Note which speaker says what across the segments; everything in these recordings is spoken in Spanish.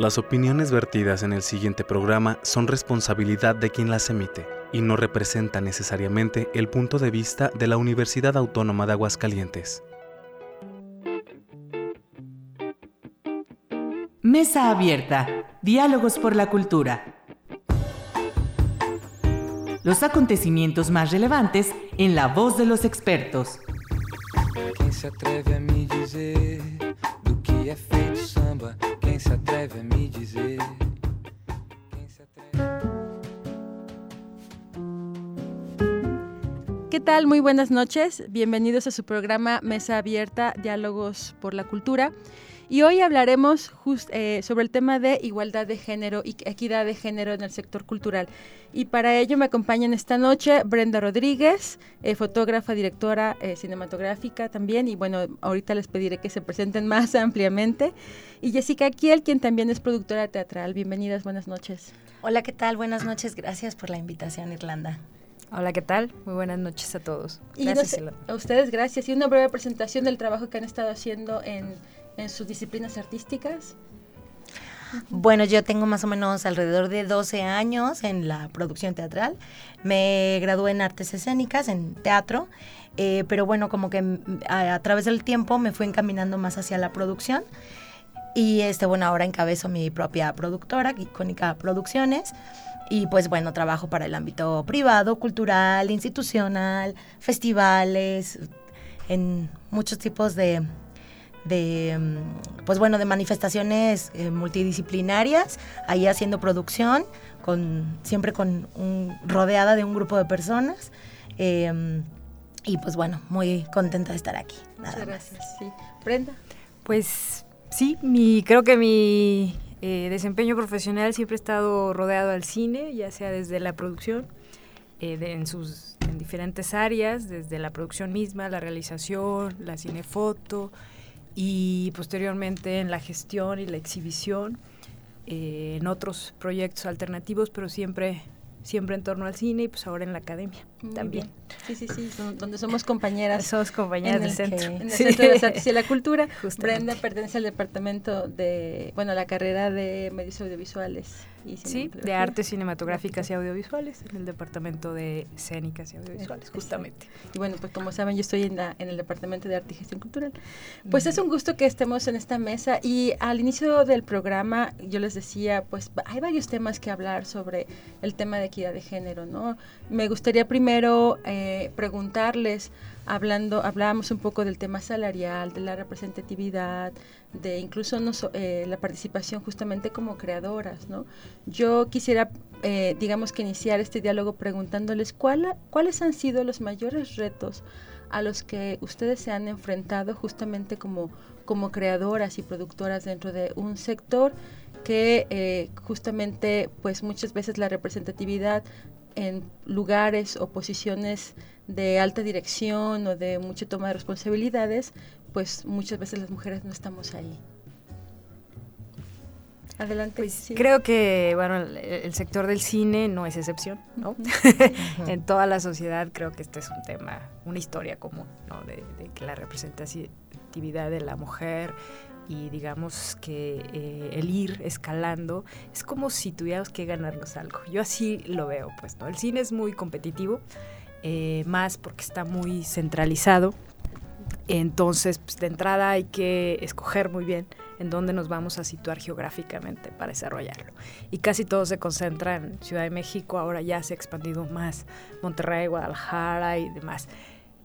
Speaker 1: Las opiniones vertidas en el siguiente programa son responsabilidad de quien las emite y no representan necesariamente el punto de vista de la Universidad Autónoma de Aguascalientes.
Speaker 2: Mesa abierta. Diálogos por la cultura. Los acontecimientos más relevantes en la voz de los expertos.
Speaker 3: Quem se atreve a que
Speaker 4: ¿Qué tal? Muy buenas noches. Bienvenidos a su programa Mesa Abierta, Diálogos por la Cultura. Y hoy hablaremos just- eh, sobre el tema de igualdad de género y equidad de género en el sector cultural. Y para ello me acompañan esta noche Brenda Rodríguez, eh, fotógrafa, directora eh, cinematográfica también. Y bueno, ahorita les pediré que se presenten más ampliamente. Y Jessica Kiel, quien también es productora teatral. Bienvenidas, buenas noches.
Speaker 5: Hola, ¿qué tal? Buenas noches. Gracias por la invitación, Irlanda.
Speaker 6: Hola, ¿qué tal? Muy buenas noches a todos.
Speaker 4: Y no
Speaker 6: Gracias,
Speaker 4: sé, a ustedes gracias. Y una breve presentación del trabajo que han estado haciendo en, en sus disciplinas artísticas.
Speaker 5: Bueno, yo tengo más o menos alrededor de 12 años en la producción teatral. Me gradué en artes escénicas, en teatro, eh, pero bueno, como que mm, a, través del tiempo me fui encaminando más hacia la producción. Y este, bueno, ahora encabezo mi propia productora, Icónica Producciones. Y pues bueno, trabajo para el ámbito privado, cultural, institucional, festivales, en muchos tipos de, de mm, pues bueno de manifestaciones eh, multidisciplinarias ahí haciendo producción con siempre con un, rodeada de un grupo de personas eh, y pues bueno muy contenta de estar aquí nada
Speaker 4: Muchas
Speaker 5: más.
Speaker 4: gracias. Sí. Brenda.
Speaker 6: Pues sí, mi, creo que mi eh, desempeño profesional siempre ha estado rodeado al cine, ya sea desde la producción, eh, de- en sus en diferentes áreas, desde la producción misma, la realización, la cinefoto y posteriormente en la gestión y la exhibición, eh, en otros proyectos alternativos, pero siempre siempre en torno al cine y pues ahora en la academia
Speaker 4: Muy
Speaker 6: también.
Speaker 4: bien. Sí, sí, sí, donde somos compañeras.
Speaker 6: Somos compañeras
Speaker 4: en
Speaker 6: del
Speaker 4: el
Speaker 6: centro.
Speaker 4: En el
Speaker 6: Sí.
Speaker 4: Centro de las Artes y la Cultura.
Speaker 6: Justamente.
Speaker 4: Brenda pertenece al departamento de, bueno, la carrera de medios audiovisuales. Y
Speaker 6: Sí, de artes cinematográficas y audiovisuales, en el departamento de escénicas y audiovisuales, justamente.
Speaker 4: Y bueno, pues como saben, yo estoy en, la, en el Departamento de Arte y Gestión Cultural. Pues es un gusto que estemos en esta mesa y al inicio del programa yo les decía, pues hay varios temas que hablar sobre el tema de equidad de género, ¿no? Me gustaría primero eh, preguntarles, hablando, hablábamos un poco del tema salarial, de la representatividad, de incluso no so- eh, la participación justamente como creadoras, ¿no? Yo quisiera, eh, digamos que iniciar este diálogo preguntándoles cuál, cuáles han sido los mayores retos a los que ustedes se han enfrentado justamente como, como creadoras y productoras dentro de un sector que eh, justamente pues muchas veces la representatividad en lugares o posiciones de alta dirección o de mucha toma de responsabilidades, pues muchas veces las mujeres no estamos ahí. Adelante.
Speaker 6: Pues
Speaker 4: sí.
Speaker 6: creo que, bueno, el, el sector del cine no es excepción, ¿no? en toda la sociedad creo que este es un tema, una historia común, ¿no? De, de que la representatividad de la mujer y digamos que eh, el ir escalando es como si tuviéramos que ganarnos algo. Yo así lo veo, pues, ¿no? El cine es muy competitivo, eh, más porque está muy centralizado. Entonces, pues, de entrada hay que escoger muy bien en dónde nos vamos a situar geográficamente para desarrollarlo. Y casi todo se concentra en Ciudad de México, ahora ya se ha expandido más Monterrey, Guadalajara y demás.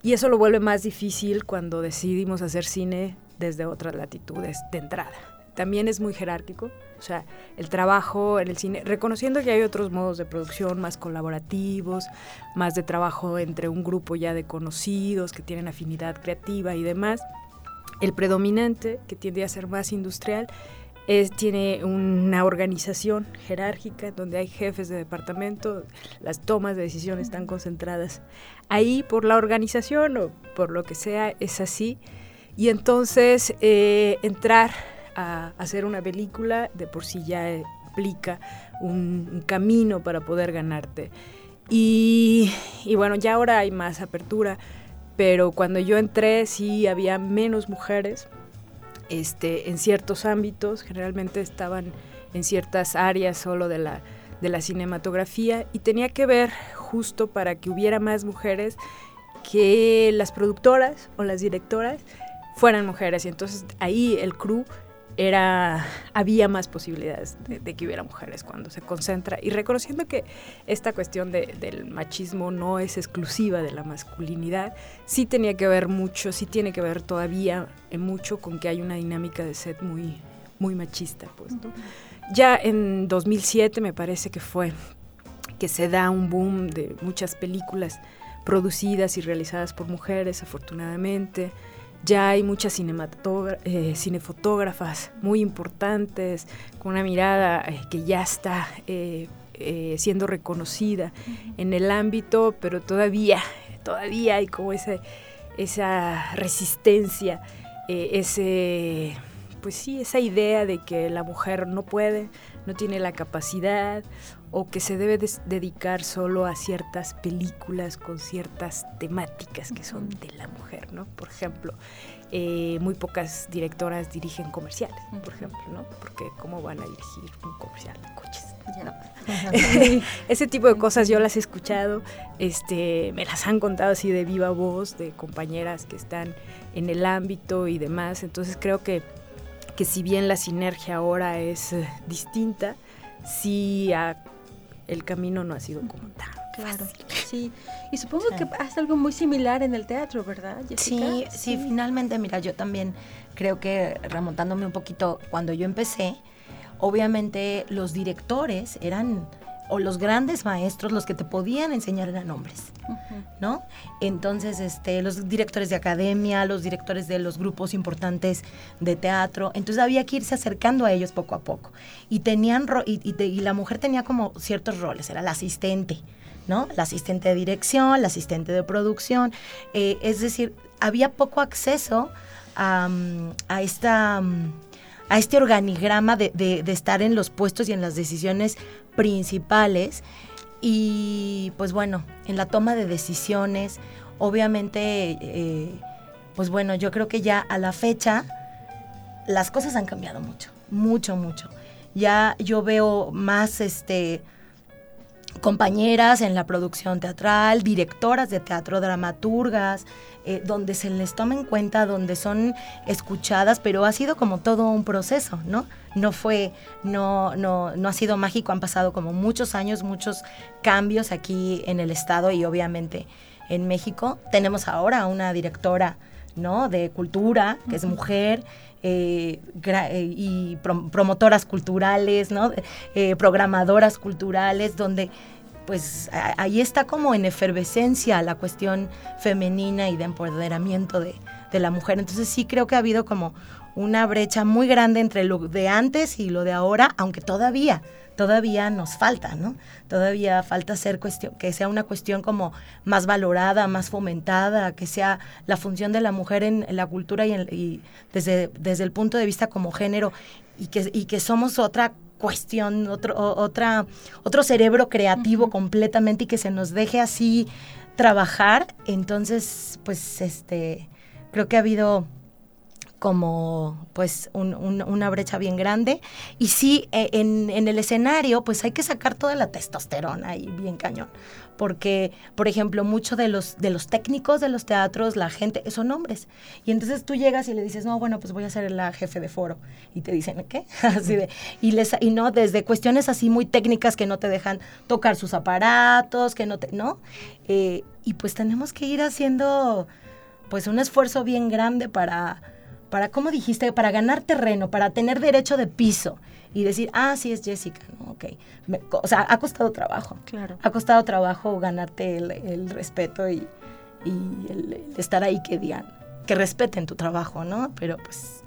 Speaker 6: Y eso lo vuelve más difícil cuando decidimos hacer cine desde otras latitudes de entrada. También es muy jerárquico, sea, el trabajo en el cine, reconociendo que hay otros modos de producción más colaborativos, más de trabajo entre un grupo ya de conocidos que tienen afinidad creativa y demás, el predominante, que tiende a ser más industrial, es, tiene una organización jerárquica donde hay jefes de departamento, las tomas de decisión están concentradas ahí por la organización o por lo que sea, es así. Y entonces eh, entrar a hacer una película de por sí ya implica un, camino para poder ganarte. Y, y bueno, ya ahora hay más apertura, pero cuando yo entré sí había menos mujeres este, en ciertos ámbitos, generalmente estaban en ciertas áreas solo de la, de la cinematografía y tenía que ver justo para que hubiera más mujeres que las productoras o las directoras fueran mujeres y entonces ahí el crew era había más posibilidades de, que hubiera mujeres cuando se concentra. Y reconociendo que esta cuestión del machismo no es exclusiva de la masculinidad sí tenía que ver mucho sí tiene que ver todavía mucho con que hay una dinámica de set muy muy machista pues ya en 2007 me parece que fue que se da un boom de muchas películas producidas y realizadas por mujeres afortunadamente ya hay muchas eh, cinefotógrafas muy importantes, con una mirada eh, que ya está eh, siendo reconocida en el ámbito, pero todavía, todavía hay como ese, esa resistencia, ese, pues sí, esa idea de que la mujer no puede, no tiene la capacidad o que se debe dedicar solo a ciertas películas con ciertas temáticas que son de la mujer, ¿no? Por ejemplo, eh, muy pocas directoras dirigen comerciales, por ejemplo, ¿no? Porque ¿cómo van a dirigir un comercial de coches? Ese tipo de cosas yo las he escuchado, este, me las han contado así de viva voz de compañeras que están en el ámbito y demás, entonces creo que, que si bien la sinergia ahora es eh, distinta, sí ha el camino no ha sido como tan
Speaker 4: Claro, sí. Y supongo que hace algo muy similar en el teatro, ¿verdad?
Speaker 5: Sí, sí, finalmente, mira, yo también creo que remontándome un poquito, cuando yo empecé, obviamente los directores eran o los grandes maestros, los que te podían enseñar eran hombres, ¿no? Entonces, este, los directores de academia, los directores de los grupos importantes de teatro, entonces había que irse acercando a ellos poco a poco. Y tenían, y, y, la mujer tenía como ciertos roles, era la asistente, ¿no? La asistente de dirección, la asistente de producción, eh, es decir, había poco acceso a, a esta a este organigrama de, de, estar en los puestos y en las decisiones principales. Y pues bueno, en la toma de decisiones, obviamente, eh, pues bueno, yo creo que ya a la fecha las cosas han cambiado mucho, mucho, mucho. Ya yo veo más este compañeras en la producción teatral, directoras de teatro, dramaturgas, eh, donde se les toma en cuenta, donde son escuchadas, pero ha sido como todo un proceso, ¿no? No fue, no, no, no ha sido mágico, han pasado como muchos años, muchos cambios aquí en el estado y obviamente en México. Tenemos ahora una directora, ¿no? De cultura, que es mujer, eh, eh, y promotoras culturales, ¿no? Eh, programadoras culturales, donde pues ahí está como en efervescencia la cuestión femenina y de empoderamiento de, de, la mujer. Entonces sí creo que ha habido como una brecha muy grande entre lo de antes y lo de ahora, aunque todavía todavía nos falta, ¿no? Todavía falta ser cuestión, que sea una cuestión como más valorada, más fomentada, que sea la función de la mujer en, la cultura y, desde, desde el punto de vista como género y que, y que somos otra cuestión, otro, otra, otro cerebro creativo completamente y que se nos deje así trabajar. Entonces, pues, este, creo que ha habido como pues una brecha bien grande. Y sí, e, en, el escenario pues hay que sacar toda la testosterona ahí bien cañón. Porque, por ejemplo, muchos de los, de los técnicos de los teatros, la gente, son hombres. Y entonces tú llegas y le dices, no, bueno, pues voy a ser la jefe de foro. Y te dicen, ¿qué? así de, y, les, y no, desde cuestiones así muy técnicas que no te dejan tocar sus aparatos, que no te, ¿no? Eh, y pues tenemos que ir haciendo pues un esfuerzo bien grande para para, ¿cómo dijiste? Para ganar terreno, para tener derecho de piso y decir, ah, sí es Jessica, ¿no? Ok. o sea, ha costado trabajo.
Speaker 4: Claro.
Speaker 5: Ha costado trabajo ganarte el, respeto y, el, estar ahí que digan, que respeten tu trabajo, ¿no? Pero pues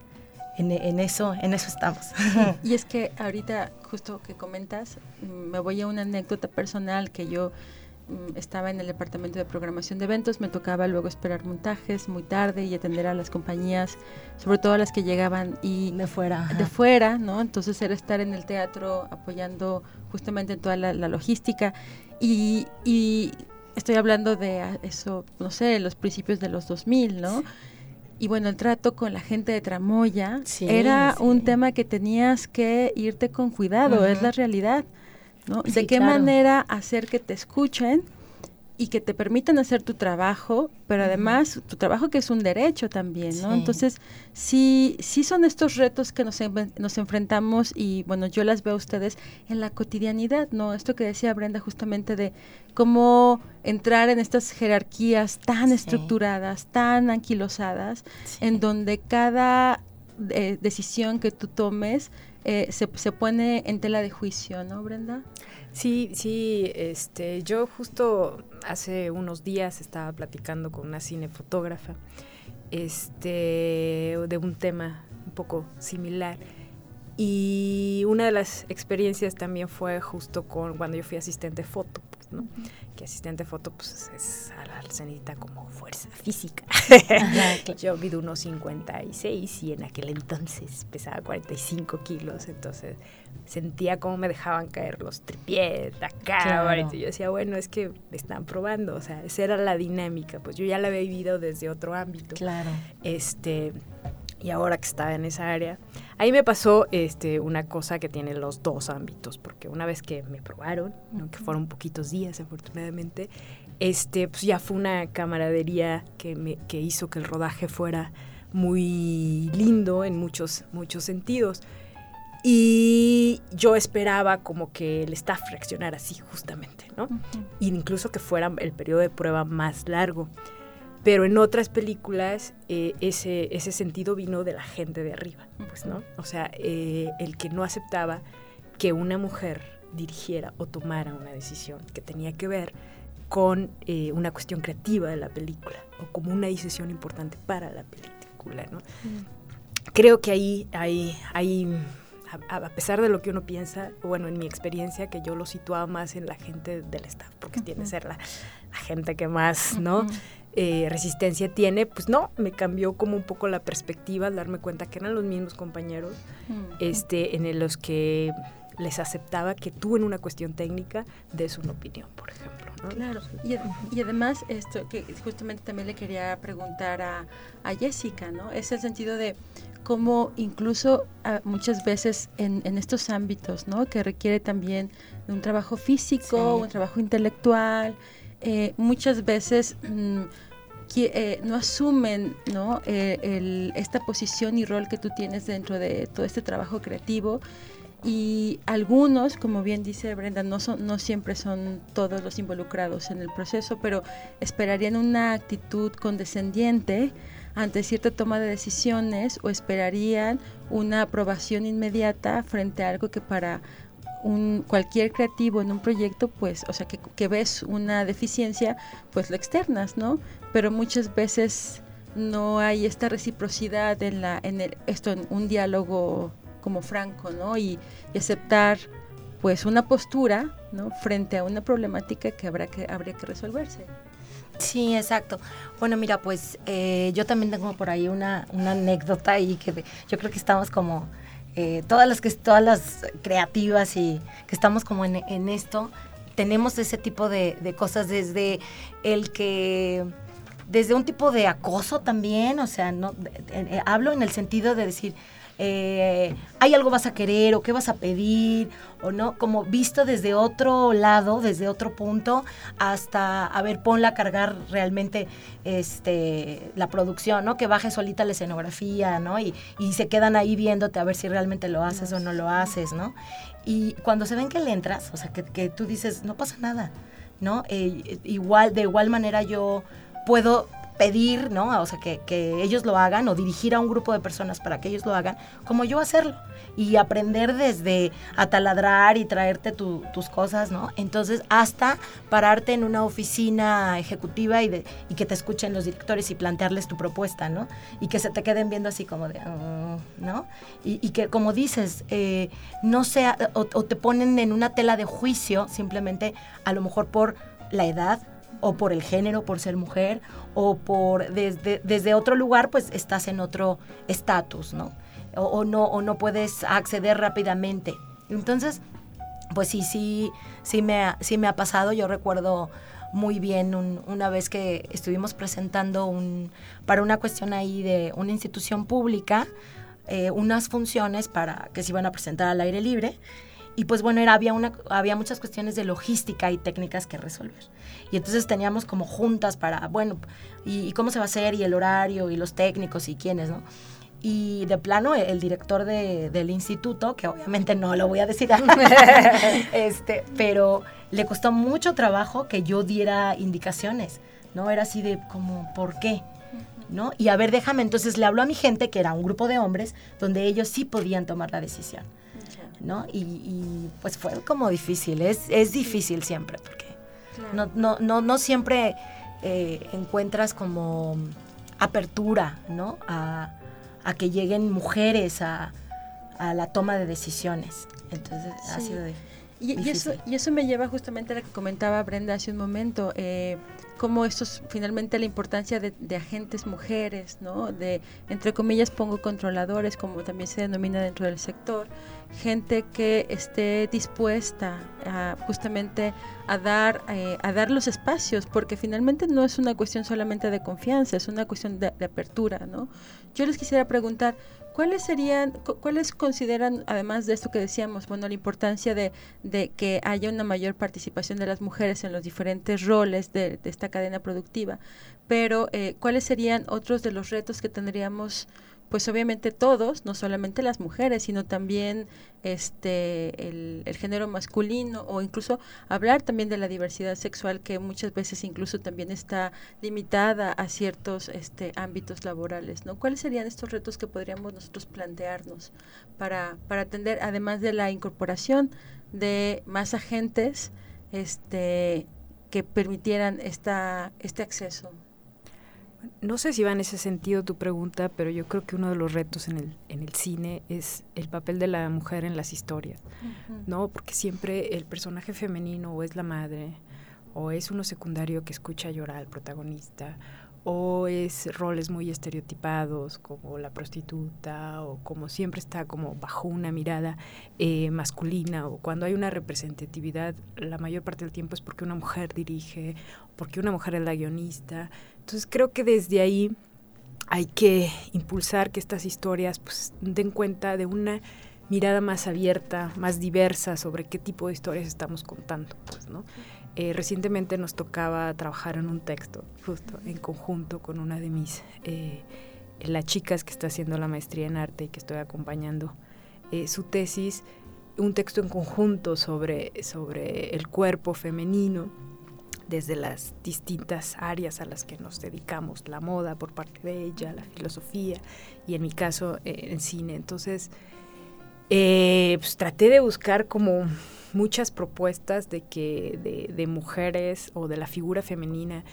Speaker 5: en, en, eso, en eso estamos.
Speaker 4: Y es que ahorita, justo que comentas, me voy a una anécdota personal que yo estaba en el departamento de programación de eventos, me tocaba luego esperar montajes muy tarde y atender a las compañías, sobre todo a las que llegaban y
Speaker 5: de fuera,
Speaker 4: de fuera, ¿no? Entonces era estar en el teatro apoyando justamente en toda la, logística y, y, estoy hablando de eso, no sé, los principios de los 2000, ¿no? y bueno, el trato con la gente de Tramoya
Speaker 5: Sí,
Speaker 4: era
Speaker 5: sí.
Speaker 4: un tema que tenías que irte con cuidado, es la realidad, ¿no?
Speaker 5: Sí,
Speaker 4: de qué
Speaker 5: claro.
Speaker 4: manera hacer que te escuchen y que te permitan hacer tu trabajo, pero además tu trabajo que es un derecho también, ¿no?
Speaker 5: Sí.
Speaker 4: Entonces, sí, sí son estos retos que nos, en- nos enfrentamos y bueno, yo las veo a ustedes en la cotidianidad, ¿no? Esto que decía Brenda justamente de cómo entrar en estas jerarquías tan
Speaker 5: Sí.
Speaker 4: estructuradas, tan anquilosadas,
Speaker 5: Sí.
Speaker 4: en donde cada eh, decisión que tú tomes eh, se, se pone en tela de juicio, ¿no, Brenda?
Speaker 6: Sí, sí, este, yo justo hace unos días estaba platicando con una cinefotógrafa, este, de un tema un poco similar. Y una de las experiencias también fue justo con cuando yo fui asistente foto, ¿no? Que asistente foto, pues, es a la se necesita como fuerza física.
Speaker 5: Ajá, claro.
Speaker 6: Yo mido unos 56 y en aquel entonces pesaba 45 kilos, entonces sentía cómo me dejaban caer los tripiés, la cámara,
Speaker 5: Claro.
Speaker 6: y yo decía, bueno, es que me están probando, o sea, esa era la dinámica, pues yo ya la había vivido desde otro ámbito.
Speaker 5: Claro.
Speaker 6: Este, y ahora que estaba en esa área, ahí me pasó este, una cosa que tiene los dos ámbitos, porque una vez que me probaron, ¿no? que fueron poquitos días afortunadamente, este, pues ya fue una camaradería que, me, que hizo que el rodaje fuera muy lindo en muchos, muchos sentidos. Y yo esperaba como que el staff reaccionara así justamente, ¿no? E incluso que fuera el periodo de prueba más largo. Pero en otras películas eh, ese, ese sentido vino de la gente de arriba, pues, ¿no? O sea, eh, el que no aceptaba que una mujer dirigiera o tomara una decisión que tenía que ver con eh, una cuestión creativa de la película o como una decisión importante para la película, ¿no? Creo que ahí, ahí, ahí a, a pesar de lo que uno piensa, bueno, en mi experiencia, que yo lo situaba más en la gente del staff, porque tiene que ser la, la gente que más, ¿no? Eh, resistencia tiene, pues no, me cambió como un poco la perspectiva al darme cuenta que eran los mismos compañeros este, en los que les aceptaba que tú en una cuestión técnica des una opinión, por ejemplo. ¿no?
Speaker 4: Claro, y, ad- y además esto que justamente también le quería preguntar a, a Jessica, ¿no? Es el sentido de cómo incluso ah, muchas veces en, en estos ámbitos, ¿no? Que requiere también de un trabajo físico,
Speaker 5: Sí.
Speaker 4: un trabajo intelectual, eh, muchas veces mm, eh, no asumen. Eh, esta posición y rol que tú tienes dentro de todo este trabajo creativo y algunos, como bien dice Brenda, no, son, no siempre son todos los involucrados en el proceso, pero esperarían una actitud condescendiente ante cierta toma de decisiones o esperarían una aprobación inmediata frente a algo que para un, cualquier creativo en un proyecto, pues, o sea, que, que ves una deficiencia, pues lo externas, ¿no? Pero muchas veces no hay esta reciprocidad en la, en el, esto, en un diálogo como franco, ¿no? Y, y aceptar, pues, una postura, ¿no? Frente a una problemática que habrá que habría que resolverse.
Speaker 5: Sí, exacto. Bueno, mira, pues eh, yo también tengo por ahí una, una anécdota ahí que yo creo que estamos como eh, todas las que todas las creativas y que estamos como en, esto tenemos ese tipo de, cosas desde el que desde un tipo de acoso también, o sea, no eh, hablo en el sentido de decir eh, hay algo vas a querer o qué vas a pedir o no, como visto desde otro lado, desde otro punto, hasta, a ver, ponla a cargar realmente este, la producción, ¿no? Que baje solita la escenografía, ¿no? Y, y se quedan ahí viéndote a ver si realmente lo haces o no lo haces, ¿no? Y cuando se ven que le entras, o sea, que, que tú dices, no pasa nada, ¿no? Eh, igual, de igual manera yo puedo pedir, ¿no? O sea, que, que ellos lo hagan o dirigir a un grupo de personas para que ellos lo hagan, como yo hacerlo. Y aprender desde a taladrar y traerte tu- tus cosas, ¿no? Entonces, hasta pararte en una oficina ejecutiva y, de- y que te escuchen los directores y plantearles tu propuesta, ¿no? Y que se te queden viendo así como de, "Mm", ¿no? Y, y que, como dices, eh, no sea, o, o te ponen en una tela de juicio simplemente, a lo mejor por la edad, o por el género, por ser mujer, o por desde, desde otro lugar, pues estás en otro estatus, ¿no? O, no, o no puedes acceder rápidamente. Entonces, pues sí, sí, sí me ha, sí me ha pasado. Yo recuerdo muy bien una vez que estuvimos presentando un, para una cuestión ahí de una institución pública, eh, unas funciones para que se iban a presentar al aire libre. Y pues bueno, era, había, una, había muchas cuestiones de logística y técnicas que resolver. Y entonces teníamos como juntas para, bueno, y, cómo se va a hacer, y el horario, y los técnicos, y quiénes, ¿no? Y de plano, el director del instituto, que obviamente no lo voy a decir, este, pero le costó mucho trabajo que yo diera indicaciones, ¿no? Era así de como, ¿por qué? ¿No? Y a ver, déjame, entonces le hablo a mi gente, que era un grupo de hombres, donde ellos sí podían tomar la decisión, ¿no? Y, pues fue como difícil, es, es difícil siempre, porque no, no, no, no siempre eh, encuentras como apertura, ¿no? A, a que lleguen mujeres a, a, la toma de decisiones. Entonces ha sido
Speaker 4: y, y, eso, y eso me lleva justamente a lo que comentaba Brenda hace un momento. Eh, como estos, finalmente la importancia de, agentes mujeres, ¿no? De, entre comillas, pongo controladores, como también se denomina dentro del sector, gente que esté dispuesta a, justamente a dar, eh, a dar los espacios, porque finalmente no es una cuestión solamente de confianza, es una cuestión de, de apertura, ¿no? Yo les quisiera preguntar, ¿Cuáles serían, cuáles consideran, además de esto que decíamos, bueno, la importancia de, que haya una mayor participación de las mujeres en los diferentes roles de, esta cadena productiva, pero eh, cuáles serían otros de los retos que tendríamos pues obviamente todos, no solamente las mujeres, sino también este el, género masculino o incluso hablar también de la diversidad sexual que muchas veces incluso también está limitada a ciertos este ámbitos laborales, ¿no? ¿Cuáles serían estos retos que podríamos nosotros plantearnos para para atender además de la incorporación de más agentes este que permitieran esta este acceso
Speaker 6: no sé si va en ese sentido tu pregunta, pero yo creo que uno de los retos en el, en el cine es el papel de la mujer en las historias, ¿no? Porque siempre el personaje femenino o es la madre, o es uno secundario que escucha llorar al protagonista, o es roles muy estereotipados como la prostituta o como siempre está como bajo una mirada eh, masculina o cuando hay una representatividad la mayor parte del tiempo es porque una mujer dirige porque una mujer es la guionista entonces creo que desde ahí hay que impulsar que estas historias pues, den cuenta de una mirada más abierta, más diversa sobre qué tipo de historias estamos contando, pues. Eh, recientemente nos tocaba trabajar en un texto, justo en conjunto con una de mis, eh, las chicas que está haciendo la maestría en arte y que estoy acompañando eh, su tesis, un texto en conjunto sobre, sobre el cuerpo femenino desde las distintas áreas a las que nos dedicamos, la moda por parte de ella, la filosofía y en mi caso eh, en cine. Entonces, eh, pues traté de buscar como muchas propuestas de que de, de mujeres o de la figura femenina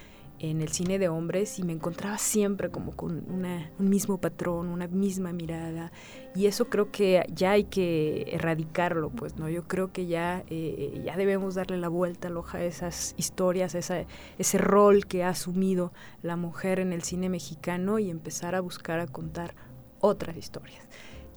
Speaker 6: en el cine de hombres y me encontraba siempre como con una, un mismo patrón, una misma mirada y eso creo que ya hay que erradicarlo, pues, ¿no? Yo creo que ya, eh, ya debemos darle la vuelta al hoja a esas historias, a esa, ese rol que ha asumido la mujer en el cine mexicano y empezar a buscar a contar otras historias.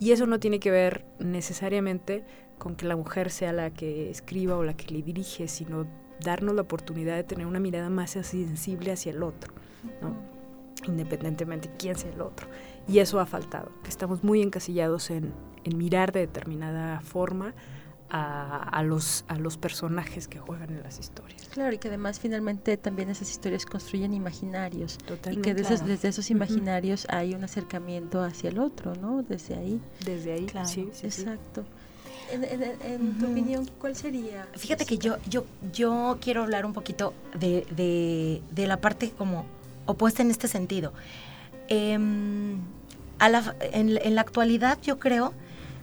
Speaker 6: Y eso no tiene que ver necesariamente con que la mujer sea la que escriba o la que le dirige, sino darnos la oportunidad de tener una mirada más sensible hacia el otro, ¿no? independientemente de quién sea el otro. Y eso ha faltado, que estamos muy encasillados en, en mirar de determinada forma a, a, los, a los personajes que juegan en las historias.
Speaker 4: Claro, y que además finalmente también esas historias construyen imaginarios. Totalmente. Y que desde, desde esos imaginarios hay un acercamiento hacia el otro, ¿no? Desde ahí.
Speaker 6: Desde ahí, claro. sí, sí,
Speaker 4: Exacto. En, tu opinión, ¿cuál sería?
Speaker 5: Fíjate que yo, yo, yo quiero hablar un poquito de, de, la parte como opuesta en este sentido. Em, a la, en, en, la actualidad yo creo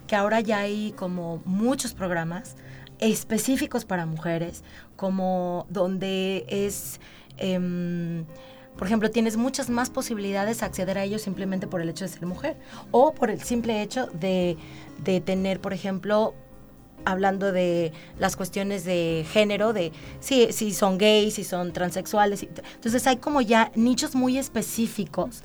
Speaker 5: que ahora ya hay como muchos programas específicos para mujeres, como donde es... Em, por ejemplo, tienes muchas más posibilidades de acceder a ellos simplemente por el hecho de ser mujer o por el simple hecho de, de tener, por ejemplo, hablando de las cuestiones de género, de si, si son gays, si son transexuales. Entonces hay como ya nichos muy específicos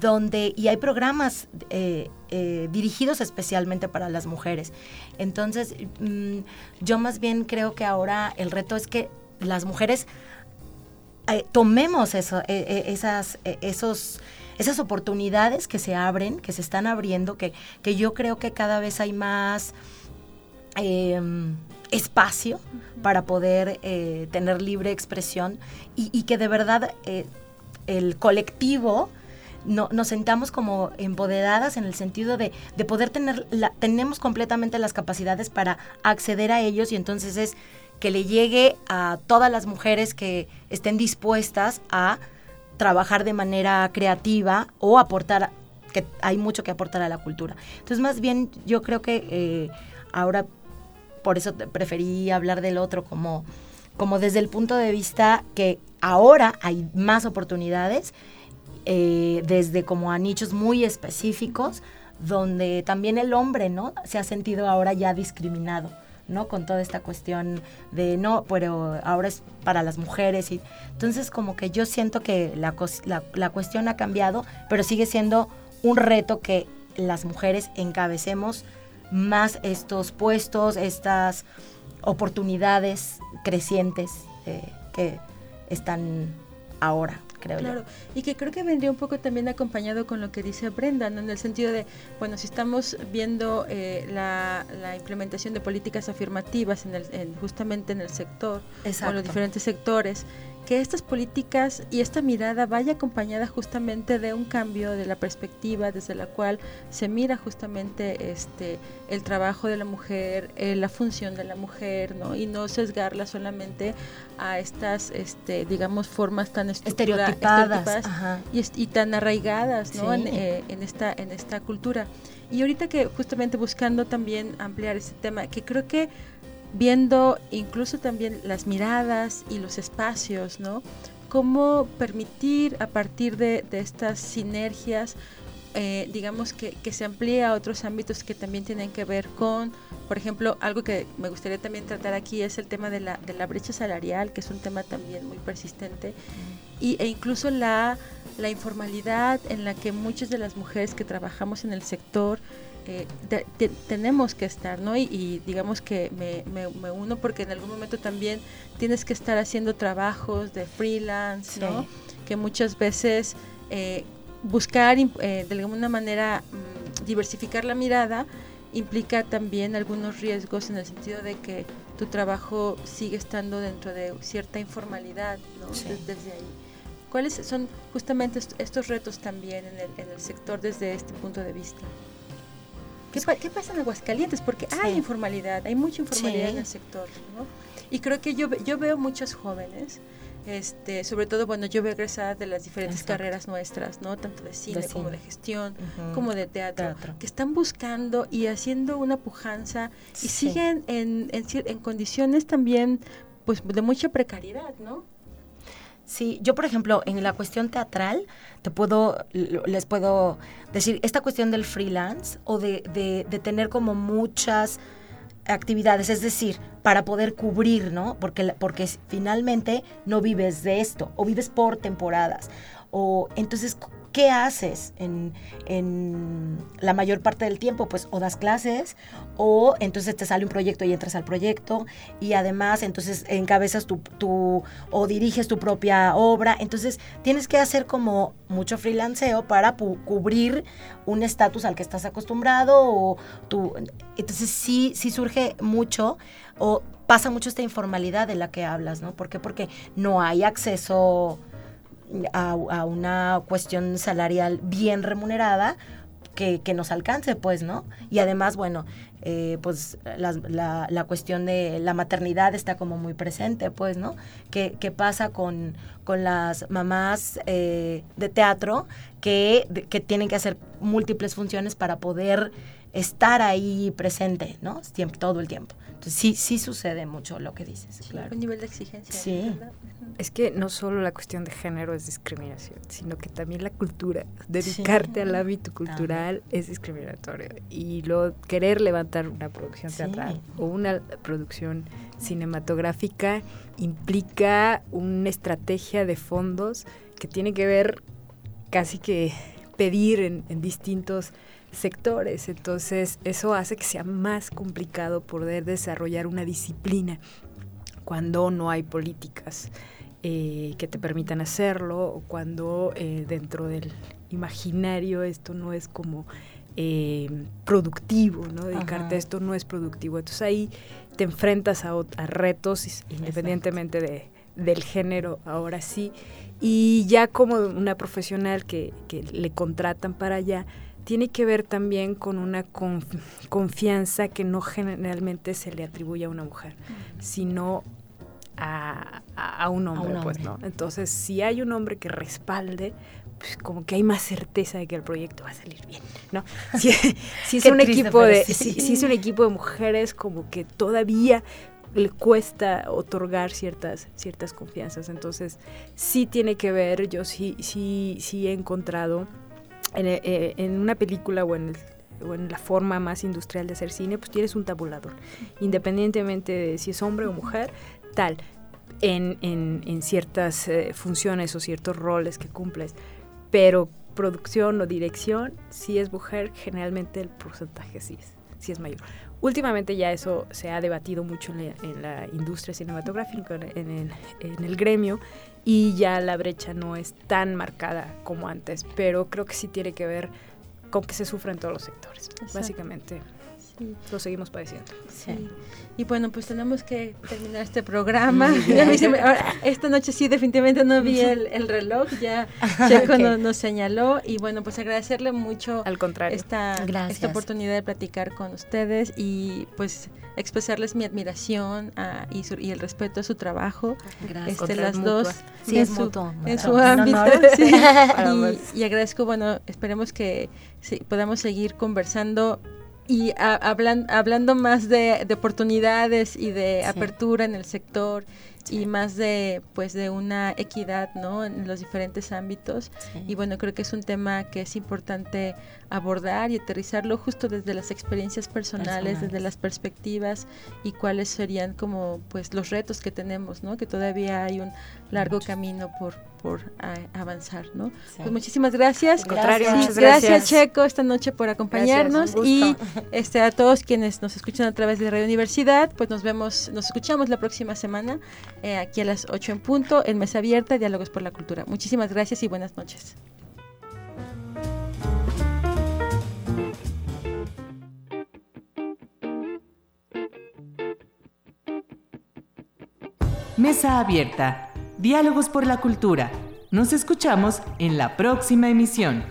Speaker 5: donde, y hay programas eh, eh, dirigidos especialmente para las mujeres. Entonces, mm, yo más bien creo que ahora el reto es que las mujeres eh, tomemos eso, eh, eh, esas, eh, esos, esas oportunidades que se abren, que se están abriendo, que, que yo creo que cada vez hay más em, espacio para poder eh, tener libre expresión y, y que de verdad el colectivo no, nos sentamos como empoderadas en el sentido de, de poder tener, la, tenemos completamente las capacidades para acceder a ellos y entonces es que le llegue a todas las mujeres que estén dispuestas a trabajar de manera creativa o aportar, que hay mucho que aportar a la cultura. Entonces más bien yo creo que eh, ahora por eso preferí hablar del otro como, como desde el punto de vista que ahora hay más oportunidades, eh, desde como a nichos muy específicos, donde también el hombre, ¿no? Se ha sentido ahora ya discriminado, ¿no? Con toda esta cuestión de, no, pero ahora es para las mujeres. Y, entonces, como que yo siento que la, la cuestión ha cambiado, pero sigue siendo un reto que las mujeres encabecemos más estos puestos, estas oportunidades crecientes eh, que están ahora, creo
Speaker 4: Claro,
Speaker 5: yo.
Speaker 4: y que creo que vendría un poco también acompañado con lo que dice Brenda, ¿no? en el sentido de, bueno, si estamos viendo eh, la, la implementación de políticas afirmativas en el, en- justamente en el sector, o
Speaker 5: Exacto.
Speaker 4: los diferentes sectores, que estas políticas y esta mirada vaya acompañada justamente de un cambio de la perspectiva desde la cual se mira justamente este el trabajo de la mujer, eh, la función de la mujer, ¿no? Y no sesgarla solamente a estas, este, digamos, formas tan
Speaker 5: Estereotipadas.
Speaker 4: y, tan arraigadas ¿no?
Speaker 5: Sí.
Speaker 4: en, eh, en esta en esta cultura y ahorita que justamente buscando también ampliar este tema que creo que viendo incluso también las miradas y los espacios no cómo permitir a partir de, estas sinergias eh, digamos que, que se amplíe a otros ámbitos que también tienen que ver con, por ejemplo, algo que me gustaría también tratar aquí es el tema de la, de la brecha salarial, que es un tema también muy persistente, y, e incluso la, la informalidad en la que muchas de las mujeres que trabajamos en el sector eh, de- te- tenemos que estar, ¿no? Y, y digamos que me, me- me uno porque en algún momento también tienes que estar haciendo trabajos de freelance, ¿no? Que muchas veces eh, buscar eh, de alguna manera mm, diversificar la mirada implica también algunos riesgos en el sentido de que tu trabajo sigue estando dentro de cierta informalidad, ¿no?
Speaker 5: Sí.
Speaker 4: De- desde ahí. ¿Cuáles son justamente est- estos retos también en el, en el sector desde este punto de vista? ¿Qué, pa- qué pasa en Aguascalientes? Porque hay informalidad, hay mucha informalidad
Speaker 5: Sí.
Speaker 4: en el sector, ¿no? Y creo que yo, yo veo muchos jóvenes, este, sobre todo, bueno, yo veo egresadas de las diferentes
Speaker 5: Exacto.
Speaker 4: carreras nuestras, ¿no? Tanto de cine,
Speaker 5: De
Speaker 4: como de gestión, como de teatro,
Speaker 5: Teatro.
Speaker 4: que están buscando y haciendo una pujanza y
Speaker 5: Sí.
Speaker 4: siguen en, en, en condiciones también, pues, de mucha precariedad, ¿no?
Speaker 5: Sí, yo por ejemplo, en la cuestión teatral, te puedo, les puedo decir, esta cuestión del freelance o de, de- tener como muchas actividades, es decir, para poder cubrir, ¿no? Porque, porque finalmente no vives de esto, o vives por temporadas. O entonces, ¿qué haces en, en la mayor parte del tiempo? Pues o das clases, o entonces te sale un proyecto y entras al proyecto, y además entonces encabezas tu, tu o diriges tu propia obra. Entonces tienes que hacer como mucho freelanceo para cubrir un estatus al que estás acostumbrado o tu entonces sí sí surge mucho o pasa mucho esta informalidad de la que hablas, ¿no? ¿Por qué? Porque no hay acceso a, una cuestión salarial bien remunerada que, que nos alcance, pues, ¿no? Y además, bueno, eh, pues las- la, la cuestión de la maternidad está como muy presente, pues, ¿no? ¿Qué, qué pasa con, con las mamás eh, de teatro que, que tienen que hacer múltiples funciones para poder estar ahí presente, ¿no? Siempre, todo el tiempo. Entonces, sí, sí sucede mucho lo que dices, claro.
Speaker 4: Un nivel de exigencia.
Speaker 5: Sí.
Speaker 4: ¿verdad?
Speaker 6: Es que no solo la cuestión de género es discriminación, sino que también la cultura, dedicarte al ámbito cultural es discriminatorio. Y lo querer levantar una producción
Speaker 5: Sí.
Speaker 6: teatral o una producción cinematográfica implica una estrategia de fondos que tiene que ver casi que pedir en, en distintos sectores. Entonces eso hace que sea más complicado poder desarrollar una disciplina cuando no hay políticas eh, que te permitan hacerlo, o cuando eh, dentro del imaginario esto no es como eh, productivo, ¿no? Dedicarte a esto no es productivo. Entonces ahí te enfrentas a, a retos independientemente de, del género, ahora sí. Y ya como una profesional que, que le contratan para allá, tiene que ver también con una confianza que no generalmente se le atribuye a una mujer, sino a, a, un hombre, pues, ¿no? Entonces, si hay un hombre que respalde, pues como que hay más certeza de que el proyecto va a salir bien, ¿no? Si, si es un equipo de, si, es un equipo de mujeres, como que todavía le cuesta otorgar ciertas, ciertas confianzas. Entonces, sí tiene que ver, yo sí, sí, sí he encontrado en, eh, en una película o en, en la forma más industrial de hacer cine, pues tienes un tabulador. Independientemente de si es hombre o mujer, tal. En ciertas eh, funciones o ciertos roles que cumples. Pero producción o dirección, si es mujer, generalmente el porcentaje sí es, sí es mayor. Últimamente ya eso se ha debatido mucho en la, industria cinematográfica, en el, en el, gremio, y ya la brecha no es tan marcada como antes, pero creo que sí tiene que ver con que se sufre en todos los sectores, básicamente. Lo seguimos padeciendo.
Speaker 4: Sí. Y bueno, pues tenemos que terminar este programa. esta noche sí, definitivamente no vi el, reloj, ya Checo nos, señaló. Y bueno, pues agradecerle mucho
Speaker 6: Al contrario.
Speaker 4: Esta, esta oportunidad de platicar con ustedes y pues expresarles mi admiración ah, y, y, el respeto a su trabajo.
Speaker 5: Gracias.
Speaker 4: Este, las dos
Speaker 5: sí, en, su,
Speaker 4: en su ámbito. y, y, agradezco, bueno, esperemos que podamos seguir conversando y hablando más de, oportunidades y de apertura en el sector y más de pues de una equidad no en los diferentes ámbitos. Y bueno creo que es un tema que es importante abordar y aterrizarlo justo desde las experiencias personales, desde las perspectivas y cuáles serían como pues los retos que tenemos no que todavía hay un largo camino por por avanzar no pues muchísimas gracias
Speaker 6: gracias.
Speaker 4: gracias. Checo esta noche por acompañarnos y este a todos quienes nos escuchan a través de Radio Universidad pues nos vemos nos escuchamos la próxima semana eh, aquí a las 8 en punto, en Mesa Abierta, Diálogos por la Cultura. Muchísimas gracias y buenas noches.
Speaker 2: Mesa Abierta, Diálogos por la Cultura. Nos escuchamos en la próxima emisión.